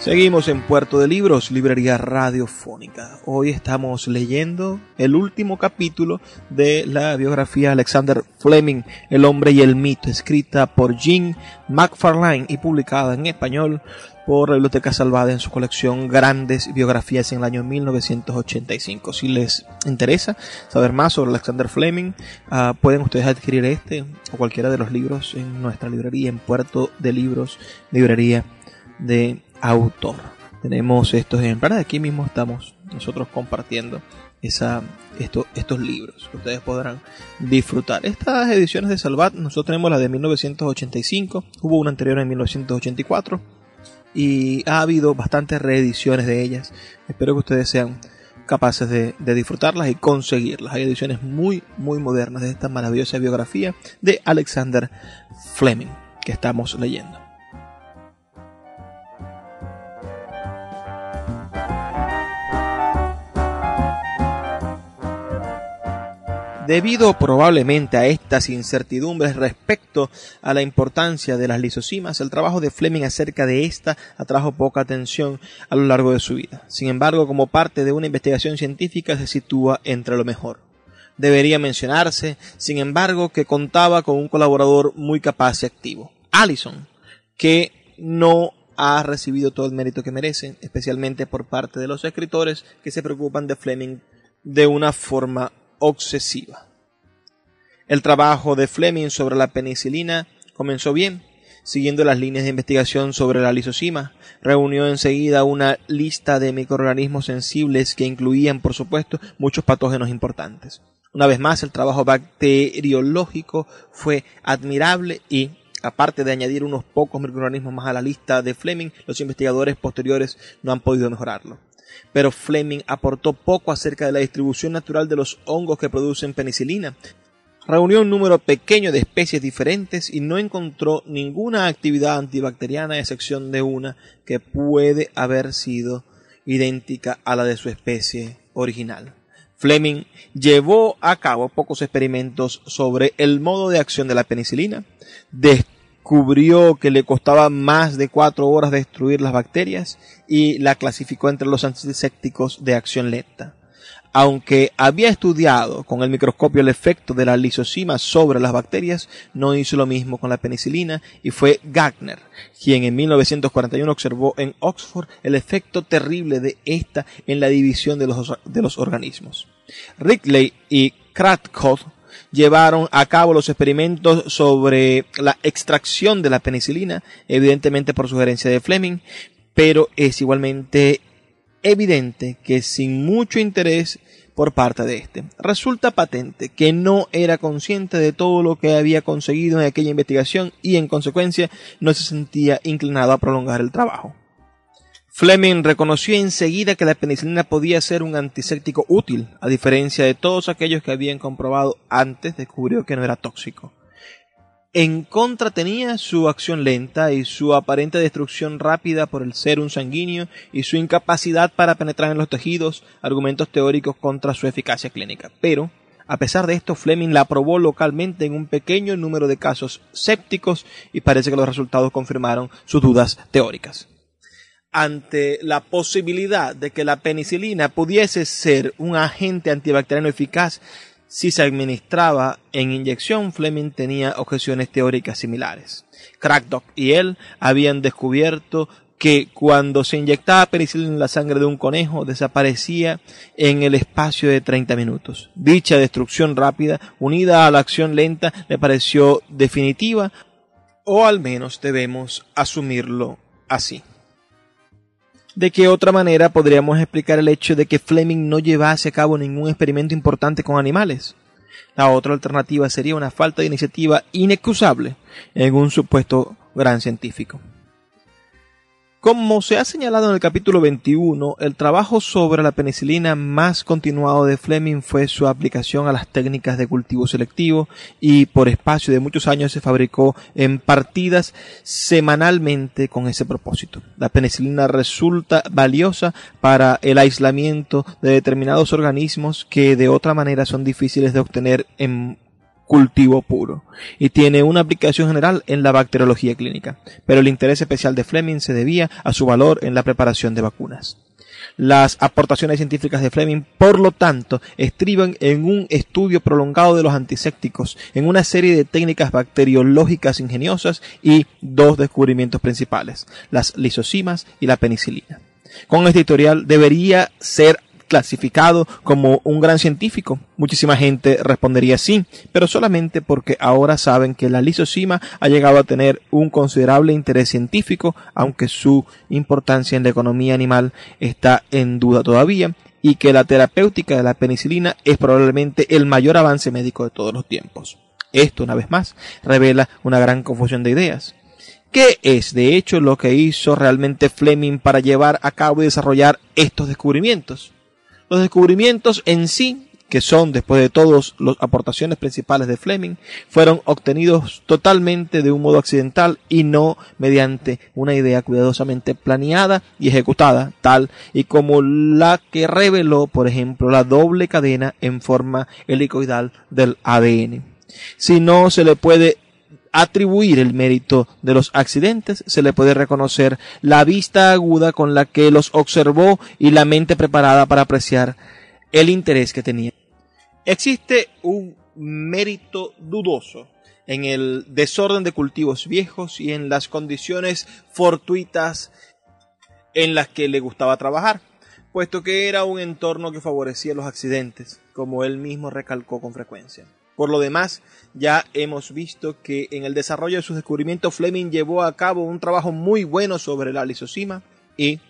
Seguimos en Puerto de Libros, Librería Radiofónica. Hoy estamos leyendo el último capítulo de la biografía Alexander Fleming, El hombre y el mito, escrita por Jean McFarlane y publicada en español por la Biblioteca Salvada en su colección Grandes Biografías en el año 1985. Si les interesa saber más sobre Alexander Fleming, ah, pueden ustedes adquirir este o cualquiera de los libros en nuestra librería en Puerto de Libros, Librería de autor. Tenemos estos ejemplares, aquí mismo estamos nosotros compartiendo esa, estos libros que ustedes podrán disfrutar. Estas ediciones de Salvat, nosotros tenemos la de 1985, hubo una anterior en 1984 y ha habido bastantes reediciones de ellas. Espero que ustedes sean capaces de, de, disfrutarlas y conseguirlas. Hay ediciones muy, muy modernas de esta maravillosa biografía de Alexander Fleming que estamos leyendo. Debido probablemente a estas incertidumbres respecto a la importancia de las lisosimas, el trabajo de Fleming acerca de esta atrajo poca atención a lo largo de su vida. Sin embargo, como parte de una investigación científica se sitúa entre lo mejor. Debería mencionarse, sin embargo, que contaba con un colaborador muy capaz y activo, Allison, que no ha recibido todo el mérito que merece, especialmente por parte de los escritores que se preocupan de Fleming de una forma obsesiva. El trabajo de Fleming sobre la penicilina comenzó bien, siguiendo las líneas de investigación sobre la lisosima. Reunió enseguida una lista de microorganismos sensibles que incluían, por supuesto, muchos patógenos importantes. Una vez más, el trabajo bacteriológico fue admirable y, aparte de añadir unos pocos microorganismos más a la lista de Fleming, los investigadores posteriores no han podido mejorarlo pero Fleming aportó poco acerca de la distribución natural de los hongos que producen penicilina. Reunió un número pequeño de especies diferentes y no encontró ninguna actividad antibacteriana a excepción de una que puede haber sido idéntica a la de su especie original. Fleming llevó a cabo pocos experimentos sobre el modo de acción de la penicilina, descubrió que le costaba más de cuatro horas destruir las bacterias y la clasificó entre los antisépticos de acción lenta. Aunque había estudiado con el microscopio el efecto de la lisosima sobre las bacterias, no hizo lo mismo con la penicilina y fue Gagner quien en 1941 observó en Oxford el efecto terrible de esta en la división de los, de los organismos. Ridley y Kratkov llevaron a cabo los experimentos sobre la extracción de la penicilina, evidentemente por sugerencia de Fleming, pero es igualmente evidente que sin mucho interés por parte de este. Resulta patente que no era consciente de todo lo que había conseguido en aquella investigación y en consecuencia no se sentía inclinado a prolongar el trabajo. Fleming reconoció enseguida que la penicilina podía ser un antiséptico útil, a diferencia de todos aquellos que habían comprobado antes, descubrió que no era tóxico. En contra tenía su acción lenta y su aparente destrucción rápida por el serum sanguíneo y su incapacidad para penetrar en los tejidos, argumentos teóricos contra su eficacia clínica. Pero, a pesar de esto, Fleming la probó localmente en un pequeño número de casos sépticos y parece que los resultados confirmaron sus dudas teóricas. Ante la posibilidad de que la penicilina pudiese ser un agente antibacteriano eficaz, si se administraba en inyección, Fleming tenía objeciones teóricas similares. Crackdock y él habían descubierto que cuando se inyectaba penicilina en la sangre de un conejo desaparecía en el espacio de 30 minutos. Dicha destrucción rápida, unida a la acción lenta, le pareció definitiva, o al menos debemos asumirlo así. ¿De qué otra manera podríamos explicar el hecho de que Fleming no llevase a cabo ningún experimento importante con animales? La otra alternativa sería una falta de iniciativa inexcusable en un supuesto gran científico. Como se ha señalado en el capítulo 21, el trabajo sobre la penicilina más continuado de Fleming fue su aplicación a las técnicas de cultivo selectivo y por espacio de muchos años se fabricó en partidas semanalmente con ese propósito. La penicilina resulta valiosa para el aislamiento de determinados organismos que de otra manera son difíciles de obtener en cultivo puro y tiene una aplicación general en la bacteriología clínica, pero el interés especial de Fleming se debía a su valor en la preparación de vacunas. Las aportaciones científicas de Fleming, por lo tanto, estriban en un estudio prolongado de los antisépticos, en una serie de técnicas bacteriológicas ingeniosas y dos descubrimientos principales, las lisosimas y la penicilina. Con este editorial debería ser clasificado como un gran científico? Muchísima gente respondería sí, pero solamente porque ahora saben que la lisosima ha llegado a tener un considerable interés científico, aunque su importancia en la economía animal está en duda todavía, y que la terapéutica de la penicilina es probablemente el mayor avance médico de todos los tiempos. Esto, una vez más, revela una gran confusión de ideas. ¿Qué es, de hecho, lo que hizo realmente Fleming para llevar a cabo y desarrollar estos descubrimientos? Los descubrimientos en sí, que son después de todos las aportaciones principales de Fleming, fueron obtenidos totalmente de un modo accidental y no mediante una idea cuidadosamente planeada y ejecutada, tal y como la que reveló, por ejemplo, la doble cadena en forma helicoidal del ADN. Si no se le puede atribuir el mérito de los accidentes, se le puede reconocer la vista aguda con la que los observó y la mente preparada para apreciar el interés que tenía. Existe un mérito dudoso en el desorden de cultivos viejos y en las condiciones fortuitas en las que le gustaba trabajar, puesto que era un entorno que favorecía los accidentes, como él mismo recalcó con frecuencia. Por lo demás, ya hemos visto que en el desarrollo de sus descubrimientos Fleming llevó a cabo un trabajo muy bueno sobre la lisosima y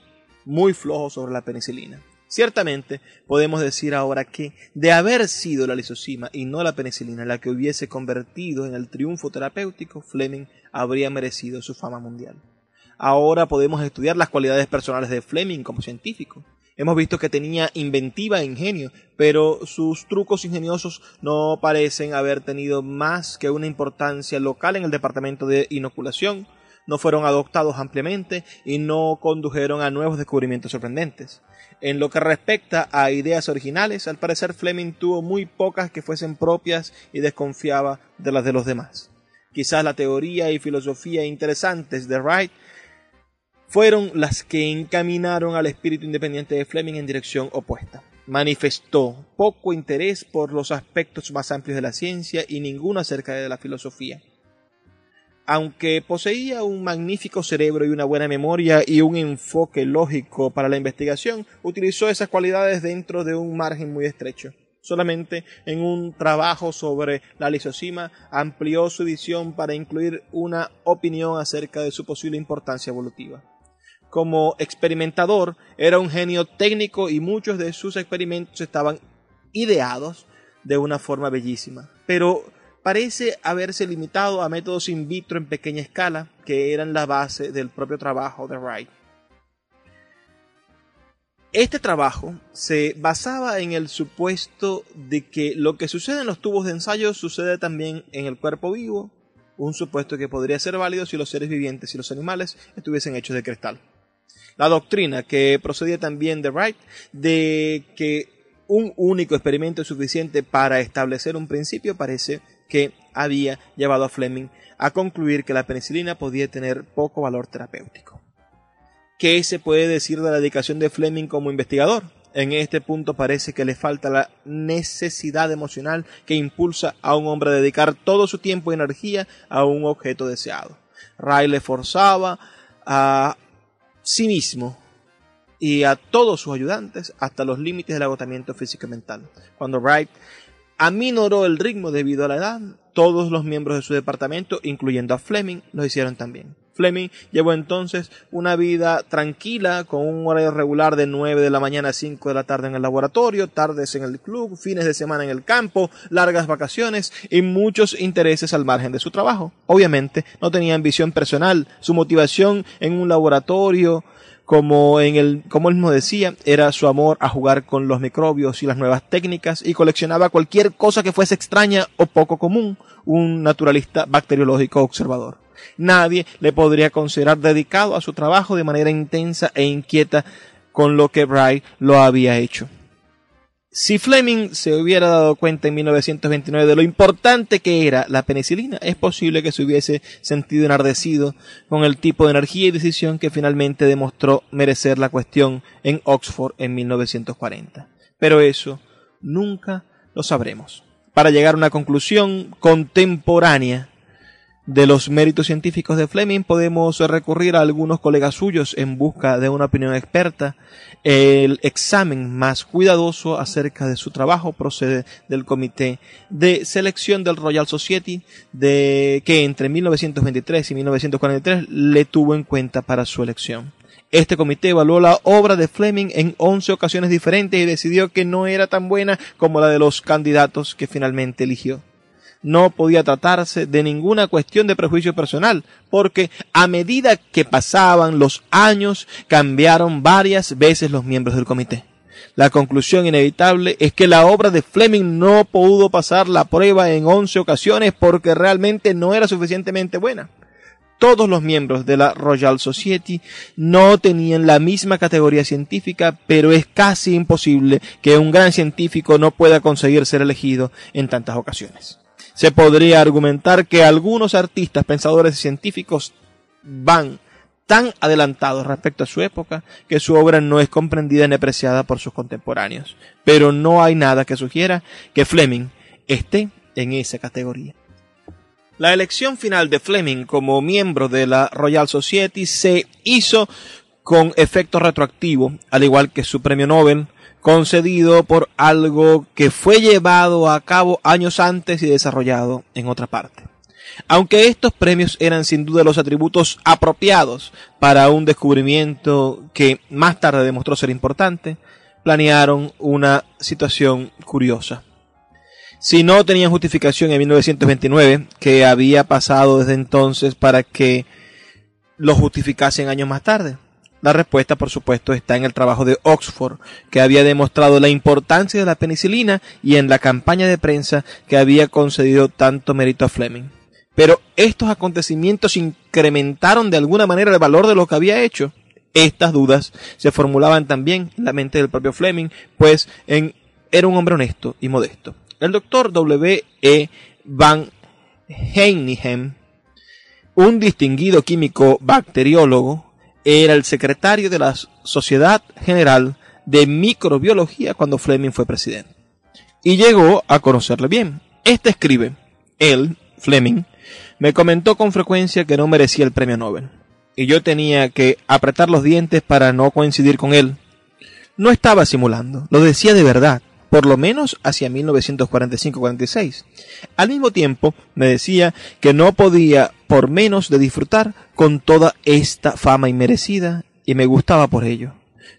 muy flojo sobre la penicilina. Ciertamente podemos decir ahora que de haber sido la lisosima y no la penicilina la que hubiese convertido en el triunfo terapéutico, Fleming habría merecido su fama mundial. Ahora podemos estudiar las cualidades personales de Fleming como científico. Hemos visto que tenía inventiva e ingenio, pero sus trucos ingeniosos no parecen haber tenido más que una importancia local en el departamento de inoculación, no fueron adoptados ampliamente y no condujeron a nuevos descubrimientos sorprendentes. En lo que respecta a ideas originales, al parecer Fleming tuvo muy pocas que fuesen propias y desconfiaba de las de los demás. Quizás la teoría y filosofía interesantes de Wright fueron las que encaminaron al espíritu independiente de Fleming en dirección opuesta. Manifestó poco interés por los aspectos más amplios de la ciencia y ninguno acerca de la filosofía. Aunque poseía un magnífico cerebro y una buena memoria y un enfoque lógico para la investigación, utilizó esas cualidades dentro de un margen muy estrecho. Solamente en un trabajo sobre la lisosima amplió su visión para incluir una opinión acerca de su posible importancia evolutiva como experimentador era un genio técnico y muchos de sus experimentos estaban ideados de una forma bellísima. Pero parece haberse limitado a métodos in vitro en pequeña escala que eran la base del propio trabajo de Wright. Este trabajo se basaba en el supuesto de que lo que sucede en los tubos de ensayo sucede también en el cuerpo vivo, un supuesto que podría ser válido si los seres vivientes y los animales estuviesen hechos de cristal. La doctrina que procedía también de Wright de que un único experimento es suficiente para establecer un principio parece que había llevado a Fleming a concluir que la penicilina podía tener poco valor terapéutico. ¿Qué se puede decir de la dedicación de Fleming como investigador? En este punto parece que le falta la necesidad emocional que impulsa a un hombre a dedicar todo su tiempo y energía a un objeto deseado. Ray le forzaba a sí mismo y a todos sus ayudantes hasta los límites del agotamiento físico y mental. Cuando Wright aminoró el ritmo debido a la edad, todos los miembros de su departamento, incluyendo a Fleming, lo hicieron también. Fleming llevó entonces una vida tranquila con un horario regular de 9 de la mañana a 5 de la tarde en el laboratorio, tardes en el club, fines de semana en el campo, largas vacaciones y muchos intereses al margen de su trabajo. Obviamente no tenía ambición personal, su motivación en un laboratorio como en el, como él mismo decía, era su amor a jugar con los microbios y las nuevas técnicas y coleccionaba cualquier cosa que fuese extraña o poco común, un naturalista bacteriológico observador. Nadie le podría considerar dedicado a su trabajo de manera intensa e inquieta con lo que Bright lo había hecho. Si Fleming se hubiera dado cuenta en 1929 de lo importante que era la penicilina, es posible que se hubiese sentido enardecido con el tipo de energía y decisión que finalmente demostró merecer la cuestión en Oxford en 1940. Pero eso nunca lo sabremos. Para llegar a una conclusión contemporánea, de los méritos científicos de Fleming podemos recurrir a algunos colegas suyos en busca de una opinión experta. El examen más cuidadoso acerca de su trabajo procede del Comité de Selección del Royal Society, de que entre 1923 y 1943 le tuvo en cuenta para su elección. Este comité evaluó la obra de Fleming en 11 ocasiones diferentes y decidió que no era tan buena como la de los candidatos que finalmente eligió no podía tratarse de ninguna cuestión de prejuicio personal, porque a medida que pasaban los años cambiaron varias veces los miembros del comité. La conclusión inevitable es que la obra de Fleming no pudo pasar la prueba en once ocasiones porque realmente no era suficientemente buena. Todos los miembros de la Royal Society no tenían la misma categoría científica, pero es casi imposible que un gran científico no pueda conseguir ser elegido en tantas ocasiones se podría argumentar que algunos artistas, pensadores y científicos van tan adelantados respecto a su época que su obra no es comprendida ni apreciada por sus contemporáneos. Pero no hay nada que sugiera que Fleming esté en esa categoría. La elección final de Fleming como miembro de la Royal Society se hizo con efecto retroactivo, al igual que su premio Nobel, concedido por algo que fue llevado a cabo años antes y desarrollado en otra parte. Aunque estos premios eran sin duda los atributos apropiados para un descubrimiento que más tarde demostró ser importante, planearon una situación curiosa. Si no tenían justificación en 1929, que había pasado desde entonces para que lo justificasen años más tarde? La respuesta, por supuesto, está en el trabajo de Oxford, que había demostrado la importancia de la penicilina y en la campaña de prensa que había concedido tanto mérito a Fleming. Pero estos acontecimientos incrementaron de alguna manera el valor de lo que había hecho. Estas dudas se formulaban también en la mente del propio Fleming, pues era un hombre honesto y modesto. El doctor W. E. Van Heiningen, un distinguido químico bacteriólogo, era el secretario de la Sociedad General de Microbiología cuando Fleming fue presidente. Y llegó a conocerle bien. Este escribe, él, Fleming, me comentó con frecuencia que no merecía el premio Nobel. Y yo tenía que apretar los dientes para no coincidir con él. No estaba simulando, lo decía de verdad por lo menos hacia 1945-46. Al mismo tiempo, me decía que no podía por menos de disfrutar con toda esta fama inmerecida y me gustaba por ello.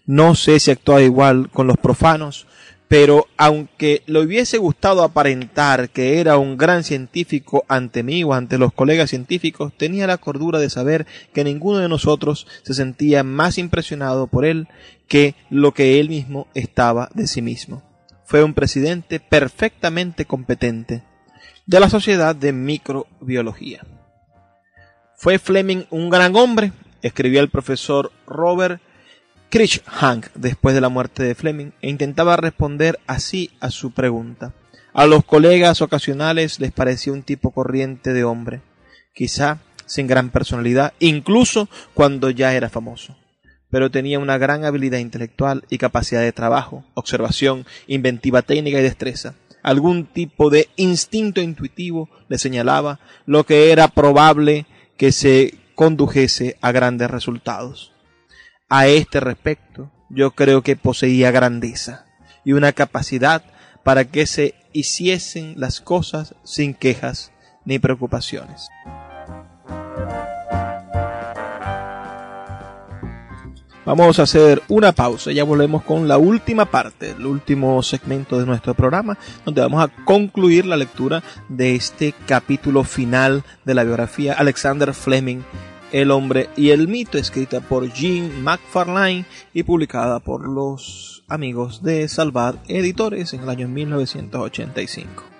No sé si actuaba igual con los profanos pero aunque le hubiese gustado aparentar que era un gran científico ante mí o ante los colegas científicos, tenía la cordura de saber que ninguno de nosotros se sentía más impresionado por él que lo que él mismo estaba de sí mismo. Fue un presidente perfectamente competente de la Sociedad de Microbiología. ¿Fue Fleming un gran hombre? escribía el profesor Robert Hank después de la muerte de Fleming e intentaba responder así a su pregunta. A los colegas ocasionales les parecía un tipo corriente de hombre, quizá sin gran personalidad, incluso cuando ya era famoso. Pero tenía una gran habilidad intelectual y capacidad de trabajo, observación, inventiva técnica y destreza. Algún tipo de instinto intuitivo le señalaba lo que era probable que se condujese a grandes resultados a este respecto, yo creo que poseía grandeza y una capacidad para que se hiciesen las cosas sin quejas ni preocupaciones. Vamos a hacer una pausa, ya volvemos con la última parte, el último segmento de nuestro programa, donde vamos a concluir la lectura de este capítulo final de la biografía Alexander Fleming el hombre y el mito, escrita por Jean McFarlane y publicada por los amigos de Salvat Editores en el año 1985.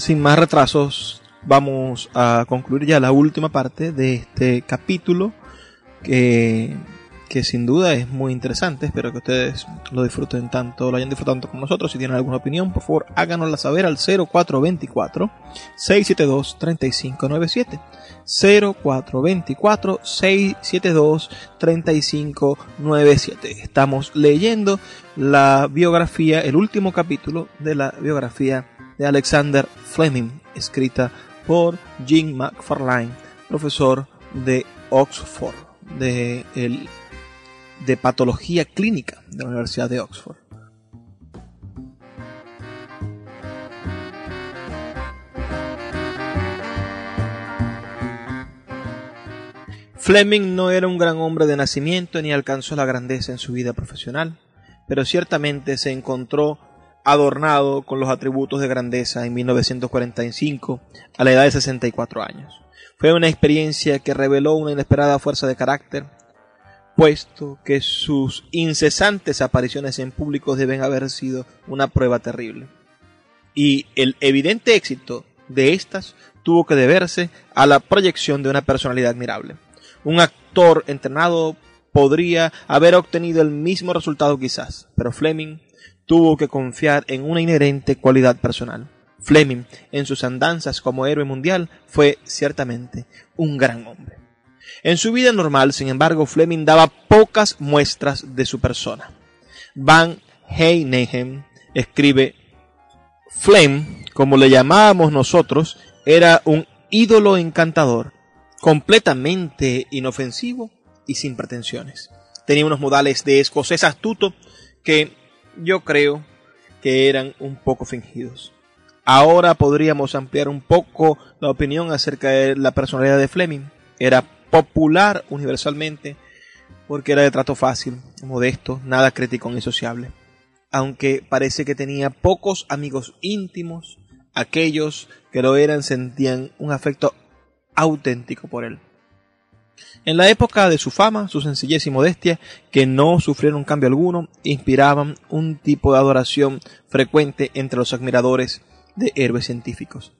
Sin más retrasos, vamos a concluir ya la última parte de este capítulo que que sin duda es muy interesante. Espero que ustedes lo disfruten tanto, lo hayan disfrutado tanto como nosotros. Si tienen alguna opinión, por favor, háganosla saber al 0424 672 3597. 0424 672 3597. Estamos leyendo la biografía, el último capítulo de la biografía de Alexander Fleming, escrita por Jean McFarlane, profesor de Oxford, de el de Patología Clínica de la Universidad de Oxford. Fleming no era un gran hombre de nacimiento ni alcanzó la grandeza en su vida profesional, pero ciertamente se encontró adornado con los atributos de grandeza en 1945 a la edad de 64 años. Fue una experiencia que reveló una inesperada fuerza de carácter puesto que sus incesantes apariciones en público deben haber sido una prueba terrible. Y el evidente éxito de estas tuvo que deberse a la proyección de una personalidad admirable. Un actor entrenado podría haber obtenido el mismo resultado quizás, pero Fleming tuvo que confiar en una inherente cualidad personal. Fleming, en sus andanzas como héroe mundial, fue ciertamente un gran hombre. En su vida normal, sin embargo, Fleming daba pocas muestras de su persona. Van Heinehem escribe, Flem, como le llamábamos nosotros, era un ídolo encantador, completamente inofensivo y sin pretensiones. Tenía unos modales de escocés astuto que yo creo que eran un poco fingidos. Ahora podríamos ampliar un poco la opinión acerca de la personalidad de Fleming. Era popular universalmente porque era de trato fácil, modesto, nada crítico ni sociable. Aunque parece que tenía pocos amigos íntimos, aquellos que lo eran sentían un afecto auténtico por él. En la época de su fama, su sencillez y modestia, que no sufrieron cambio alguno, inspiraban un tipo de adoración frecuente entre los admiradores de héroes científicos.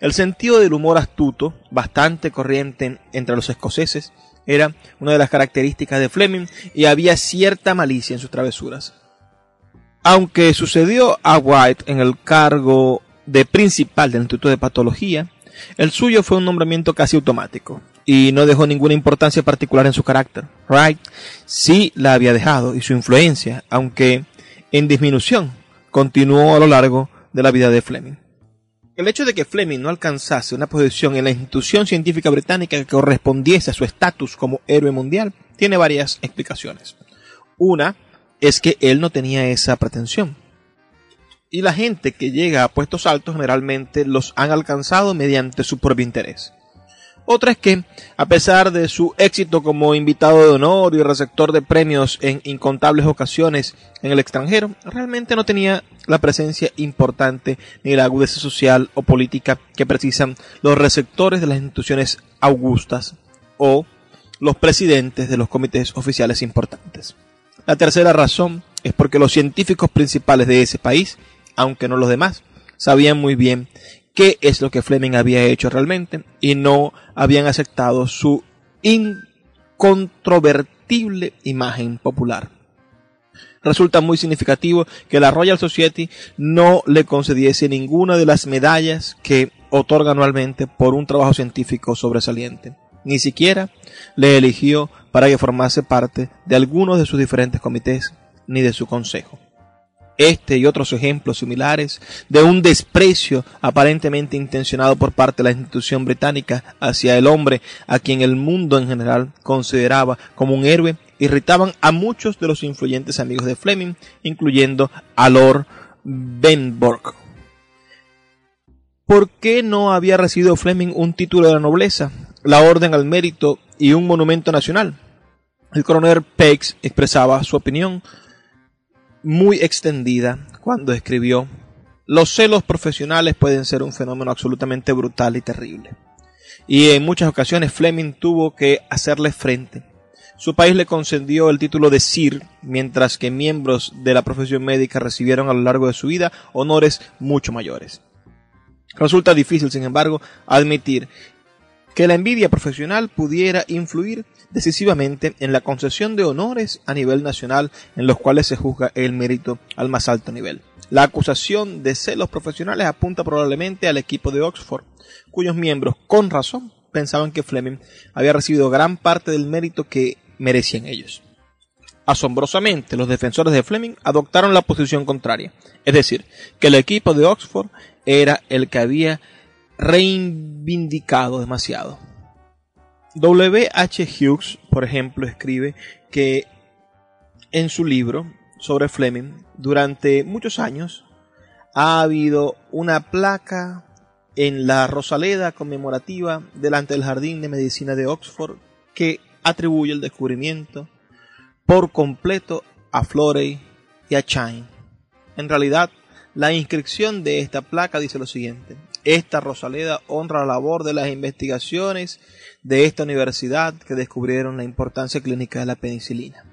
El sentido del humor astuto, bastante corriente entre los escoceses, era una de las características de Fleming y había cierta malicia en sus travesuras. Aunque sucedió a White en el cargo de principal del Instituto de Patología, el suyo fue un nombramiento casi automático y no dejó ninguna importancia particular en su carácter. Wright sí la había dejado y su influencia, aunque en disminución, continuó a lo largo de la vida de Fleming. El hecho de que Fleming no alcanzase una posición en la institución científica británica que correspondiese a su estatus como héroe mundial tiene varias explicaciones. Una es que él no tenía esa pretensión. Y la gente que llega a puestos altos generalmente los han alcanzado mediante su propio interés. Otra es que, a pesar de su éxito como invitado de honor y receptor de premios en incontables ocasiones en el extranjero, realmente no tenía la presencia importante ni la agudeza social o política que precisan los receptores de las instituciones augustas o los presidentes de los comités oficiales importantes. La tercera razón es porque los científicos principales de ese país, aunque no los demás, sabían muy bien qué es lo que Fleming había hecho realmente y no habían aceptado su incontrovertible imagen popular. Resulta muy significativo que la Royal Society no le concediese ninguna de las medallas que otorga anualmente por un trabajo científico sobresaliente. Ni siquiera le eligió para que formase parte de algunos de sus diferentes comités ni de su consejo. Este y otros ejemplos similares de un desprecio aparentemente intencionado por parte de la institución británica hacia el hombre a quien el mundo en general consideraba como un héroe irritaban a muchos de los influyentes amigos de Fleming, incluyendo a Lord Benborg. ¿Por qué no había recibido Fleming un título de la nobleza, la Orden al Mérito y un monumento nacional? El coronel Pex expresaba su opinión muy extendida cuando escribió Los celos profesionales pueden ser un fenómeno absolutamente brutal y terrible. Y en muchas ocasiones Fleming tuvo que hacerle frente. Su país le concedió el título de Sir, mientras que miembros de la profesión médica recibieron a lo largo de su vida honores mucho mayores. Resulta difícil, sin embargo, admitir que la envidia profesional pudiera influir decisivamente en la concesión de honores a nivel nacional en los cuales se juzga el mérito al más alto nivel. La acusación de celos profesionales apunta probablemente al equipo de Oxford, cuyos miembros, con razón, pensaban que Fleming había recibido gran parte del mérito que merecían ellos. Asombrosamente, los defensores de Fleming adoptaron la posición contraria, es decir, que el equipo de Oxford era el que había reivindicado demasiado. W. H. Hughes, por ejemplo, escribe que en su libro sobre Fleming, durante muchos años ha habido una placa en la Rosaleda conmemorativa delante del Jardín de Medicina de Oxford que atribuye el descubrimiento por completo a Florey y a Chain. En realidad, la inscripción de esta placa dice lo siguiente: esta Rosaleda honra la labor de las investigaciones de esta universidad que descubrieron la importancia clínica de la penicilina.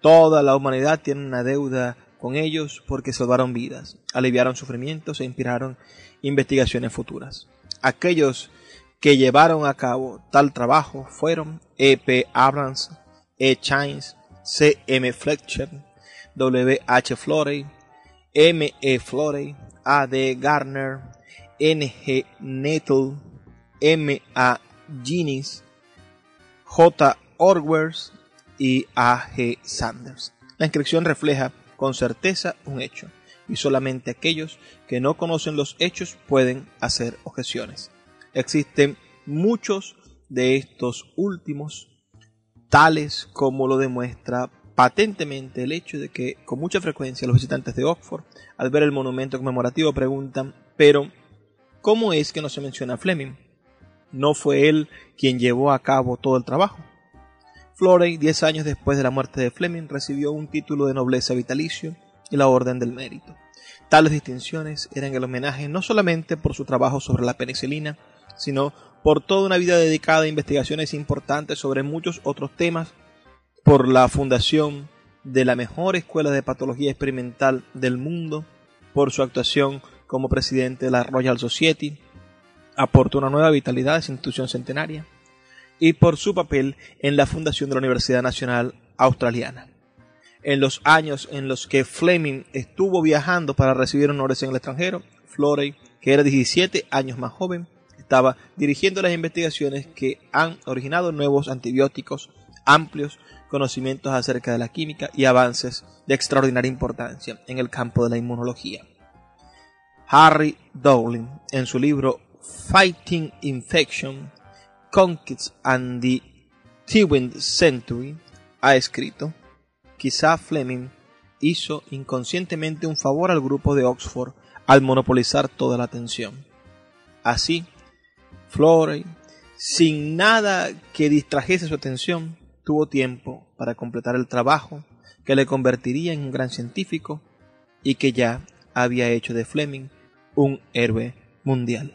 Toda la humanidad tiene una deuda con ellos porque salvaron vidas, aliviaron sufrimientos e inspiraron investigaciones futuras. Aquellos que llevaron a cabo tal trabajo fueron E. P. Abrams, E. Chines, C. M. Fletcher, W. H. Florey, M. E. Florey, A. D. Garner, N.G. Nettle, M.A. Ginis, J. Orwers y A.G. Sanders. La inscripción refleja con certeza un hecho, y solamente aquellos que no conocen los hechos pueden hacer objeciones. Existen muchos de estos últimos, tales como lo demuestra patentemente el hecho de que con mucha frecuencia los visitantes de Oxford, al ver el monumento conmemorativo, preguntan, pero ¿Cómo es que no se menciona a Fleming? ¿No fue él quien llevó a cabo todo el trabajo? Florey, diez años después de la muerte de Fleming, recibió un título de nobleza vitalicio y la Orden del Mérito. Tales distinciones eran el homenaje no solamente por su trabajo sobre la penicilina, sino por toda una vida dedicada a investigaciones importantes sobre muchos otros temas, por la fundación de la mejor escuela de patología experimental del mundo, por su actuación como presidente de la Royal Society, aportó una nueva vitalidad a esa institución centenaria y por su papel en la fundación de la Universidad Nacional Australiana. En los años en los que Fleming estuvo viajando para recibir honores en el extranjero, Florey, que era 17 años más joven, estaba dirigiendo las investigaciones que han originado nuevos antibióticos, amplios conocimientos acerca de la química y avances de extraordinaria importancia en el campo de la inmunología. Harry Dowling, en su libro Fighting Infection, Conquest and the Twentieth Century, ha escrito, quizá Fleming hizo inconscientemente un favor al grupo de Oxford al monopolizar toda la atención. Así, Florey, sin nada que distrajese su atención, tuvo tiempo para completar el trabajo que le convertiría en un gran científico y que ya había hecho de Fleming un héroe mundial.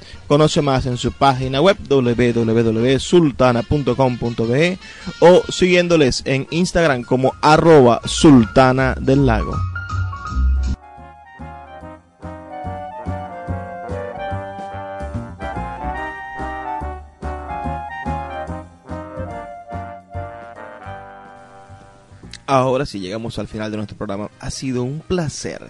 Conoce más en su página web www.sultana.com.be o siguiéndoles en Instagram como arroba sultana del lago. Ahora sí llegamos al final de nuestro programa. Ha sido un placer